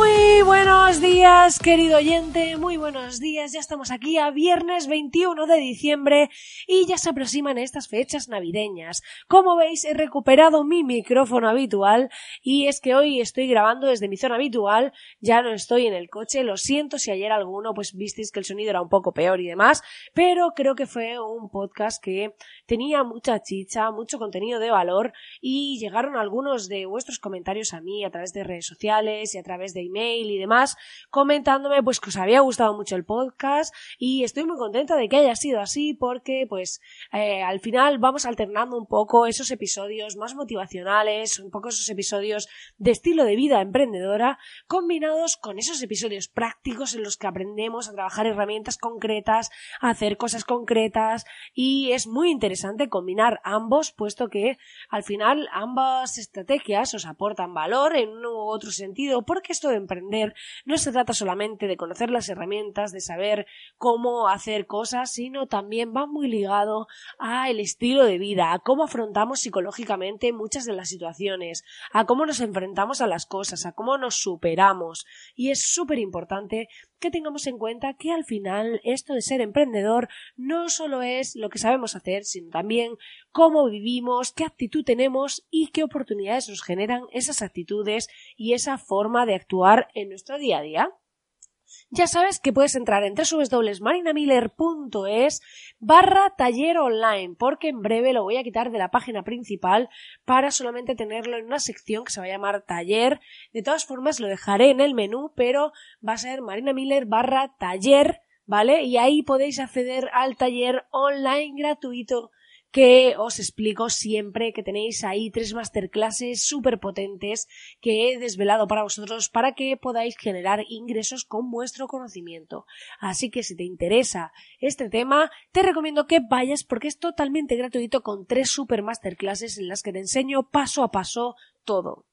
Muy buenos días, querido oyente, muy buenos días. Ya estamos aquí a viernes 21 de diciembre y ya se aproximan estas fechas navideñas. Como veis, he recuperado mi micrófono habitual y es que hoy estoy grabando desde mi zona habitual, ya no estoy en el coche. Lo siento si ayer alguno pues visteis que el sonido era un poco peor y demás, pero creo que fue un podcast que tenía mucha chicha, mucho contenido de valor y llegaron algunos de vuestros comentarios a mí a través de redes sociales y a través de email y demás, comentándome pues que os había gustado mucho el podcast y estoy muy contenta de que haya sido así porque pues eh, al final vamos alternando un poco esos episodios más motivacionales, un poco esos episodios de estilo de vida emprendedora, combinados con esos episodios prácticos en los que aprendemos a trabajar herramientas concretas, a hacer cosas concretas y es muy interesante combinar ambos puesto que al final ambas estrategias os aportan valor en un u otro sentido porque esto de emprender no se trata solamente de conocer las herramientas, de saber cómo hacer cosas, sino también va muy ligado a el estilo de vida, a cómo afrontamos psicológicamente muchas de las situaciones, a cómo nos enfrentamos a las cosas, a cómo nos superamos. Y es súper importante que tengamos en cuenta que al final esto de ser emprendedor no solo es lo que sabemos hacer, sino también cómo vivimos, qué actitud tenemos y qué oportunidades nos generan esas actitudes y esa forma de actuar en nuestro día a día. Ya sabes que puedes entrar en www.marinamiller.es barra taller online, porque en breve lo voy a quitar de la página principal para solamente tenerlo en una sección que se va a llamar taller. De todas formas lo dejaré en el menú, pero va a ser marinamiller barra taller, ¿vale? Y ahí podéis acceder al taller online gratuito que os explico siempre que tenéis ahí tres masterclasses súper potentes que he desvelado para vosotros para que podáis generar ingresos con vuestro conocimiento. Así que si te interesa este tema, te recomiendo que vayas porque es totalmente gratuito con tres super masterclasses en las que te enseño paso a paso todo.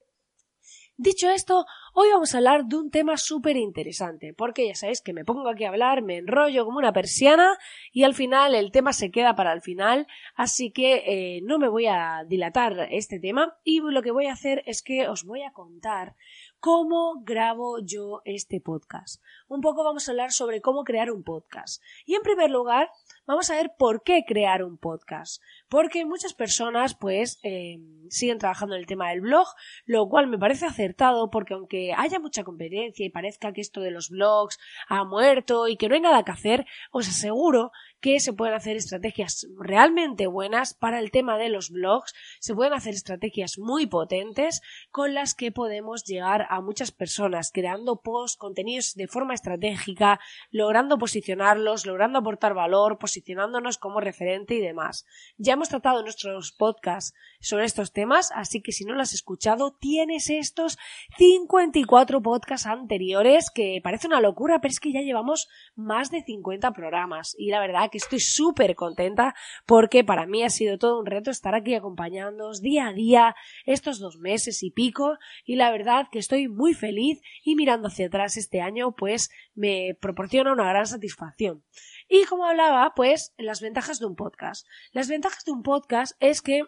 Dicho esto, hoy vamos a hablar de un tema súper interesante, porque ya sabéis que me pongo aquí a hablar, me enrollo como una persiana y al final el tema se queda para el final, así que eh, no me voy a dilatar este tema y lo que voy a hacer es que os voy a contar cómo grabo yo este podcast. Un poco vamos a hablar sobre cómo crear un podcast. Y en primer lugar, vamos a ver por qué crear un podcast. Porque muchas personas, pues, eh, siguen trabajando en el tema del blog, lo cual me parece acertado porque aunque haya mucha competencia y parezca que esto de los blogs ha muerto y que no hay nada que hacer, os aseguro que se pueden hacer estrategias realmente buenas para el tema de los blogs, se pueden hacer estrategias muy potentes con las que podemos llegar a muchas personas creando posts, contenidos de forma estratégica, logrando posicionarlos, logrando aportar valor, posicionándonos como referente y demás. Ya hemos tratado nuestros podcasts sobre estos temas, así que si no lo has escuchado, tienes estos 54 podcasts anteriores que parece una locura, pero es que ya llevamos más de 50 programas y la verdad que estoy súper contenta porque para mí ha sido todo un reto estar aquí acompañándoos día a día estos dos meses y pico y la verdad que estoy muy feliz y mirando hacia atrás este año pues me proporciona una gran satisfacción. Y como hablaba, pues las ventajas de un podcast. Las ventajas de un podcast es que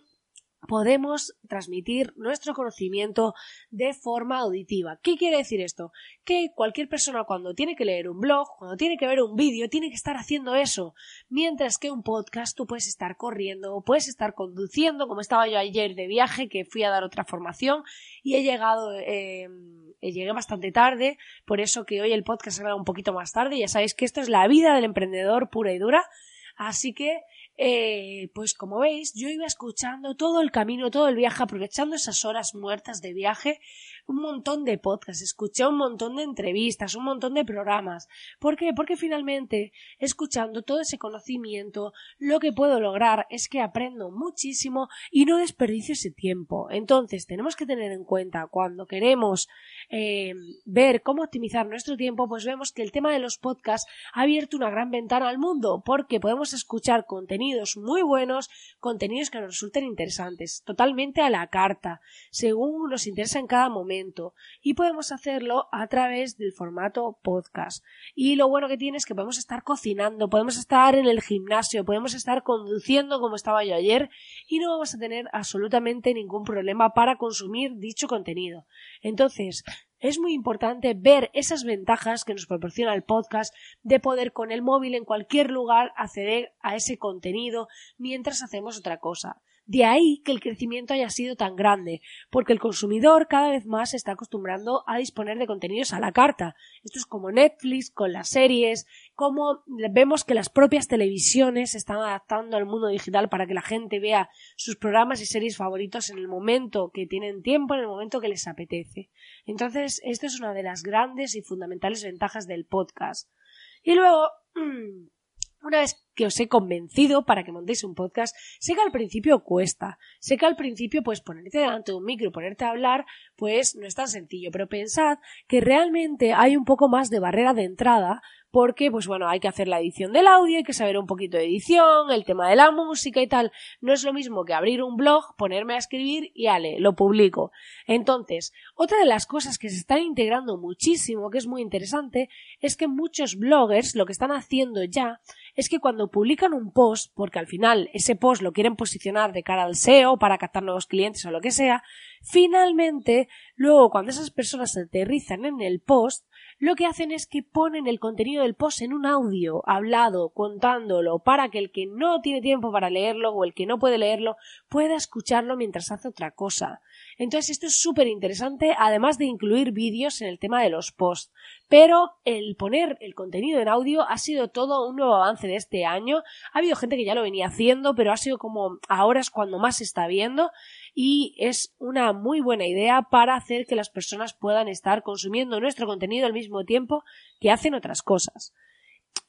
podemos transmitir nuestro conocimiento de forma auditiva. ¿Qué quiere decir esto? Que cualquier persona cuando tiene que leer un blog, cuando tiene que ver un vídeo, tiene que estar haciendo eso. Mientras que un podcast tú puedes estar corriendo, puedes estar conduciendo, como estaba yo ayer de viaje, que fui a dar otra formación y he llegado, eh, llegué bastante tarde, por eso que hoy el podcast será un poquito más tarde. Ya sabéis que esto es la vida del emprendedor pura y dura. Así que eh, pues como veis, yo iba escuchando todo el camino, todo el viaje, aprovechando esas horas muertas de viaje, un montón de podcasts, escuché un montón de entrevistas, un montón de programas. ¿Por qué? Porque finalmente, escuchando todo ese conocimiento, lo que puedo lograr es que aprendo muchísimo y no desperdicio ese tiempo. Entonces, tenemos que tener en cuenta cuando queremos eh, ver cómo optimizar nuestro tiempo, pues vemos que el tema de los podcasts ha abierto una gran ventana al mundo, porque podemos escuchar contenidos muy buenos, contenidos que nos resulten interesantes, totalmente a la carta, según nos interesa en cada momento y podemos hacerlo a través del formato podcast. Y lo bueno que tiene es que podemos estar cocinando, podemos estar en el gimnasio, podemos estar conduciendo como estaba yo ayer y no vamos a tener absolutamente ningún problema para consumir dicho contenido. Entonces, es muy importante ver esas ventajas que nos proporciona el podcast de poder con el móvil en cualquier lugar acceder a ese contenido mientras hacemos otra cosa. De ahí que el crecimiento haya sido tan grande, porque el consumidor cada vez más se está acostumbrando a disponer de contenidos a la carta. Esto es como Netflix con las series, como vemos que las propias televisiones se están adaptando al mundo digital para que la gente vea sus programas y series favoritos en el momento que tienen tiempo, en el momento que les apetece. Entonces, esto es una de las grandes y fundamentales ventajas del podcast. Y luego, una vez que os he convencido para que montéis un podcast, sé que al principio cuesta, sé que al principio pues ponerte delante de un micro, ponerte a hablar, pues no es tan sencillo, pero pensad que realmente hay un poco más de barrera de entrada porque, pues bueno, hay que hacer la edición del audio, hay que saber un poquito de edición, el tema de la música y tal. No es lo mismo que abrir un blog, ponerme a escribir y ale, lo publico. Entonces, otra de las cosas que se están integrando muchísimo, que es muy interesante, es que muchos bloggers lo que están haciendo ya es que cuando publican un post, porque al final ese post lo quieren posicionar de cara al SEO para captar nuevos clientes o lo que sea, finalmente, luego cuando esas personas aterrizan en el post, lo que hacen es que ponen el contenido del post en un audio hablado, contándolo, para que el que no tiene tiempo para leerlo o el que no puede leerlo pueda escucharlo mientras hace otra cosa. Entonces esto es súper interesante, además de incluir vídeos en el tema de los posts. Pero el poner el contenido en audio ha sido todo un nuevo avance de este año. Ha habido gente que ya lo venía haciendo, pero ha sido como ahora es cuando más se está viendo y es una muy buena idea para hacer que las personas puedan estar consumiendo nuestro contenido al mismo tiempo que hacen otras cosas.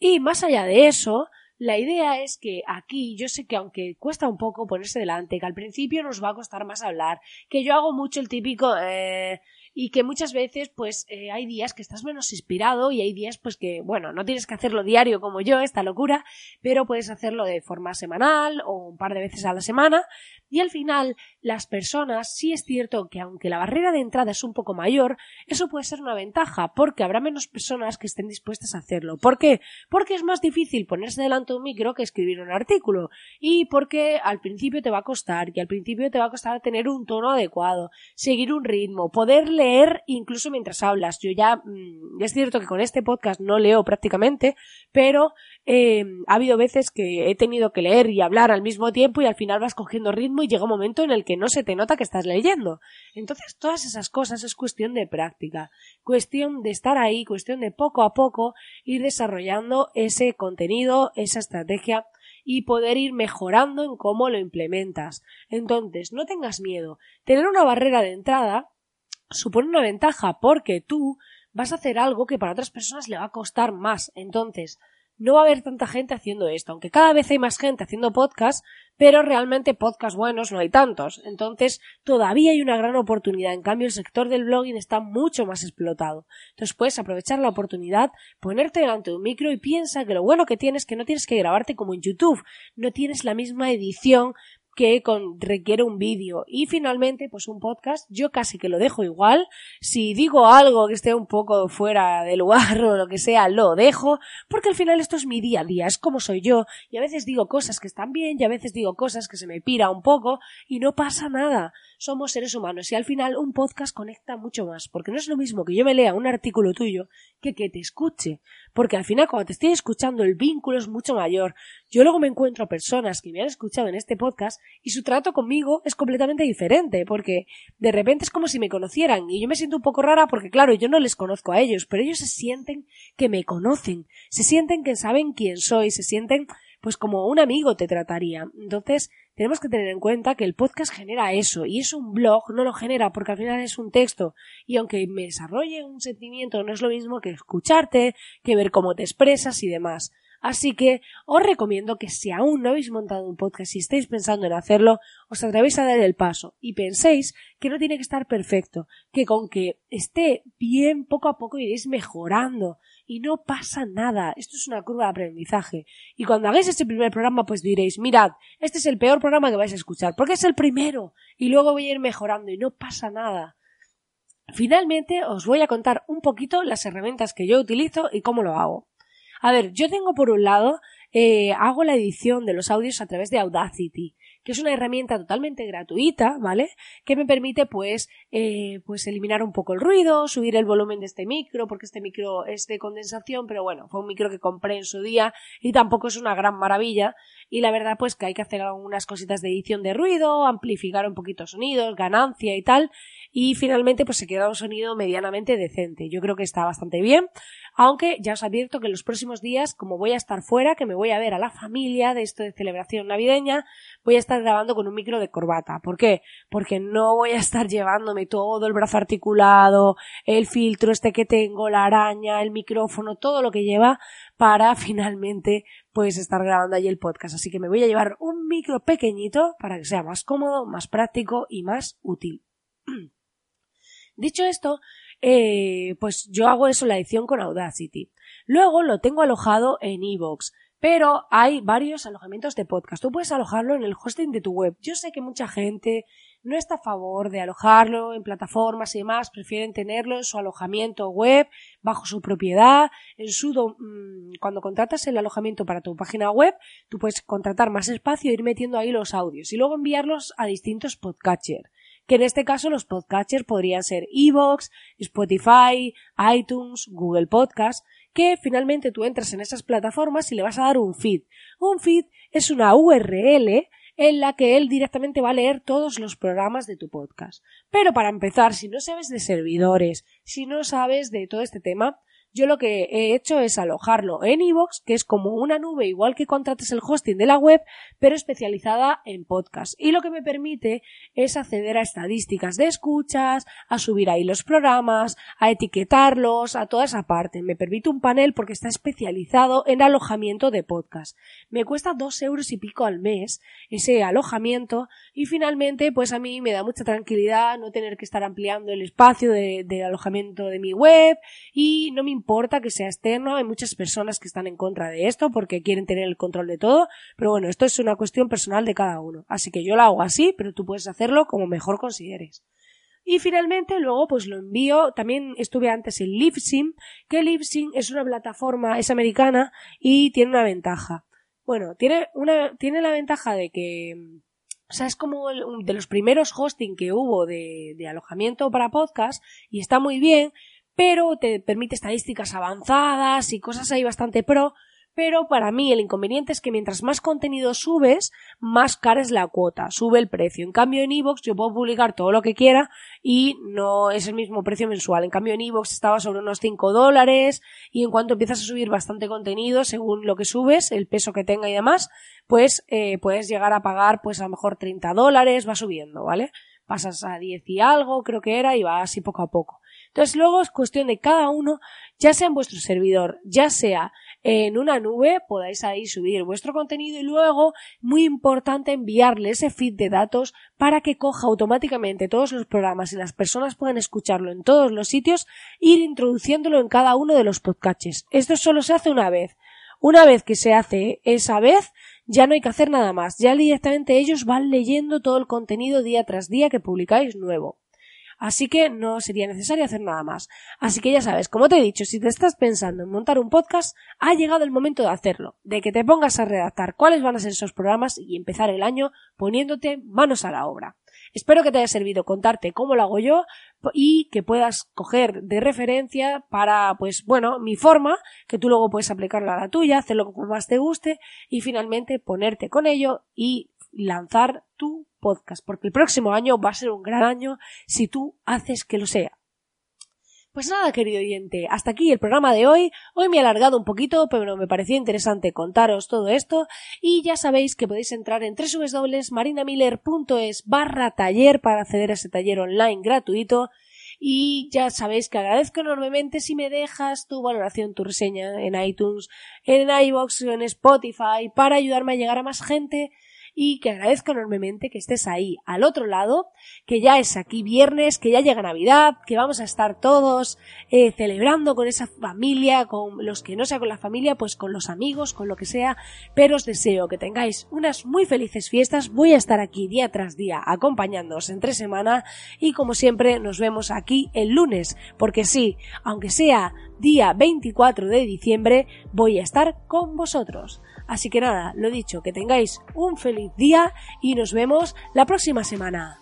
Y más allá de eso, la idea es que aquí yo sé que aunque cuesta un poco ponerse delante, que al principio nos va a costar más hablar, que yo hago mucho el típico eh, y que muchas veces pues eh, hay días que estás menos inspirado y hay días pues que bueno no tienes que hacerlo diario como yo esta locura pero puedes hacerlo de forma semanal o un par de veces a la semana y al final las personas sí es cierto que aunque la barrera de entrada es un poco mayor eso puede ser una ventaja porque habrá menos personas que estén dispuestas a hacerlo ¿por qué? porque es más difícil ponerse delante de un micro que escribir un artículo y porque al principio te va a costar y al principio te va a costar tener un tono adecuado seguir un ritmo poder leer incluso mientras hablas. Yo ya, mm, es cierto que con este podcast no leo prácticamente, pero eh, ha habido veces que he tenido que leer y hablar al mismo tiempo y al final vas cogiendo ritmo y llega un momento en el que no se te nota que estás leyendo. Entonces, todas esas cosas es cuestión de práctica, cuestión de estar ahí, cuestión de poco a poco ir desarrollando ese contenido, esa estrategia y poder ir mejorando en cómo lo implementas. Entonces, no tengas miedo. Tener una barrera de entrada supone una ventaja porque tú vas a hacer algo que para otras personas le va a costar más. Entonces, no va a haber tanta gente haciendo esto, aunque cada vez hay más gente haciendo podcast, pero realmente podcast buenos no hay tantos. Entonces, todavía hay una gran oportunidad. En cambio, el sector del blogging está mucho más explotado. Entonces, puedes aprovechar la oportunidad, ponerte delante de un micro y piensa que lo bueno que tienes es que no tienes que grabarte como en YouTube. No tienes la misma edición que requiere un vídeo. Y finalmente, pues un podcast, yo casi que lo dejo igual. Si digo algo que esté un poco fuera de lugar o lo que sea, lo dejo, porque al final esto es mi día a día, es como soy yo. Y a veces digo cosas que están bien y a veces digo cosas que se me pira un poco y no pasa nada. Somos seres humanos y al final un podcast conecta mucho más, porque no es lo mismo que yo me lea un artículo tuyo que que te escuche. Porque al final cuando te estoy escuchando el vínculo es mucho mayor. Yo luego me encuentro personas que me han escuchado en este podcast y su trato conmigo es completamente diferente, porque de repente es como si me conocieran y yo me siento un poco rara porque claro, yo no les conozco a ellos, pero ellos se sienten que me conocen, se sienten que saben quién soy, se sienten pues como un amigo te trataría. Entonces, tenemos que tener en cuenta que el podcast genera eso y es un blog, no lo genera porque al final es un texto y aunque me desarrolle un sentimiento no es lo mismo que escucharte, que ver cómo te expresas y demás. Así que os recomiendo que si aún no habéis montado un podcast y estáis pensando en hacerlo, os atrevéis a dar el paso y penséis que no tiene que estar perfecto, que con que esté bien poco a poco iréis mejorando y no pasa nada. Esto es una curva de aprendizaje. Y cuando hagáis este primer programa, pues diréis, mirad, este es el peor programa que vais a escuchar, porque es el primero y luego voy a ir mejorando y no pasa nada. Finalmente os voy a contar un poquito las herramientas que yo utilizo y cómo lo hago. A ver, yo tengo por un lado, eh, hago la edición de los audios a través de Audacity, que es una herramienta totalmente gratuita, ¿vale? Que me permite, pues, eh, pues eliminar un poco el ruido, subir el volumen de este micro, porque este micro es de condensación, pero bueno, fue un micro que compré en su día y tampoco es una gran maravilla. Y la verdad, pues que hay que hacer algunas cositas de edición de ruido, amplificar un poquito sonidos, ganancia y tal. Y finalmente, pues se queda un sonido medianamente decente. Yo creo que está bastante bien. Aunque ya os advierto que en los próximos días, como voy a estar fuera, que me voy a ver a la familia de esto de celebración navideña, voy a estar grabando con un micro de corbata. ¿Por qué? Porque no voy a estar llevándome todo el brazo articulado, el filtro este que tengo, la araña, el micrófono, todo lo que lleva para finalmente pues estar grabando allí el podcast. Así que me voy a llevar un micro pequeñito para que sea más cómodo, más práctico y más útil. Dicho esto, eh, pues yo hago eso la edición con Audacity. Luego lo tengo alojado en Evox. Pero hay varios alojamientos de podcast. Tú puedes alojarlo en el hosting de tu web. Yo sé que mucha gente no está a favor de alojarlo en plataformas y demás, prefieren tenerlo en su alojamiento web, bajo su propiedad, en su mm, cuando contratas el alojamiento para tu página web, tú puedes contratar más espacio e ir metiendo ahí los audios y luego enviarlos a distintos podcatchers que en este caso los podcatchers podrían ser Evox, Spotify, iTunes, Google Podcast, que finalmente tú entras en esas plataformas y le vas a dar un feed. Un feed es una URL en la que él directamente va a leer todos los programas de tu podcast. Pero para empezar, si no sabes de servidores, si no sabes de todo este tema, yo lo que he hecho es alojarlo en iVoox, que es como una nube igual que contrates el hosting de la web, pero especializada en podcast. Y lo que me permite es acceder a estadísticas de escuchas, a subir ahí los programas, a etiquetarlos, a toda esa parte. Me permite un panel porque está especializado en alojamiento de podcast. Me cuesta dos euros y pico al mes ese alojamiento y finalmente pues a mí me da mucha tranquilidad no tener que estar ampliando el espacio de, alojamiento de mi web y no me importa que sea externo, hay muchas personas que están en contra de esto porque quieren tener el control de todo, pero bueno, esto es una cuestión personal de cada uno. Así que yo lo hago así, pero tú puedes hacerlo como mejor consideres. Y finalmente luego pues lo envío, también estuve antes en Libsyn, que Libsyn es una plataforma, es americana y tiene una ventaja. Bueno, tiene una, tiene la ventaja de que, o sea, es como de los primeros hosting que hubo de, de alojamiento para podcast y está muy bien, pero te permite estadísticas avanzadas y cosas ahí bastante pro, pero para mí el inconveniente es que mientras más contenido subes, más cara es la cuota, sube el precio. En cambio en iVoox yo puedo publicar todo lo que quiera y no es el mismo precio mensual. En cambio en iVoox estaba sobre unos 5 dólares y en cuanto empiezas a subir bastante contenido, según lo que subes, el peso que tenga y demás, pues eh, puedes llegar a pagar pues a lo mejor 30 dólares, va subiendo, ¿vale? Pasas a 10 y algo, creo que era, y va así poco a poco. Entonces luego es cuestión de cada uno, ya sea en vuestro servidor, ya sea en una nube, podáis ahí subir vuestro contenido y luego, muy importante, enviarle ese feed de datos para que coja automáticamente todos los programas y las personas puedan escucharlo en todos los sitios, ir introduciéndolo en cada uno de los podcasts. Esto solo se hace una vez. Una vez que se hace esa vez, ya no hay que hacer nada más. Ya directamente ellos van leyendo todo el contenido día tras día que publicáis nuevo. Así que no sería necesario hacer nada más. Así que ya sabes, como te he dicho, si te estás pensando en montar un podcast, ha llegado el momento de hacerlo, de que te pongas a redactar cuáles van a ser esos programas y empezar el año poniéndote manos a la obra. Espero que te haya servido contarte cómo lo hago yo y que puedas coger de referencia para, pues bueno, mi forma, que tú luego puedes aplicarla a la tuya, hacerlo como más te guste y finalmente ponerte con ello y lanzar tu podcast, porque el próximo año va a ser un gran año si tú haces que lo sea. Pues nada, querido oyente, hasta aquí el programa de hoy. Hoy me he alargado un poquito, pero me pareció interesante contaros todo esto. Y ya sabéis que podéis entrar en www.marinamiller.es barra taller para acceder a ese taller online gratuito. Y ya sabéis que agradezco enormemente si me dejas tu valoración, tu reseña en iTunes, en iVoox, en Spotify, para ayudarme a llegar a más gente y que agradezco enormemente que estés ahí al otro lado, que ya es aquí viernes, que ya llega Navidad, que vamos a estar todos eh, celebrando con esa familia, con los que no sea con la familia, pues con los amigos, con lo que sea, pero os deseo que tengáis unas muy felices fiestas, voy a estar aquí día tras día acompañándoos entre semana y como siempre nos vemos aquí el lunes, porque sí, aunque sea día 24 de diciembre, voy a estar con vosotros. Así que nada, lo dicho, que tengáis un feliz día y nos vemos la próxima semana.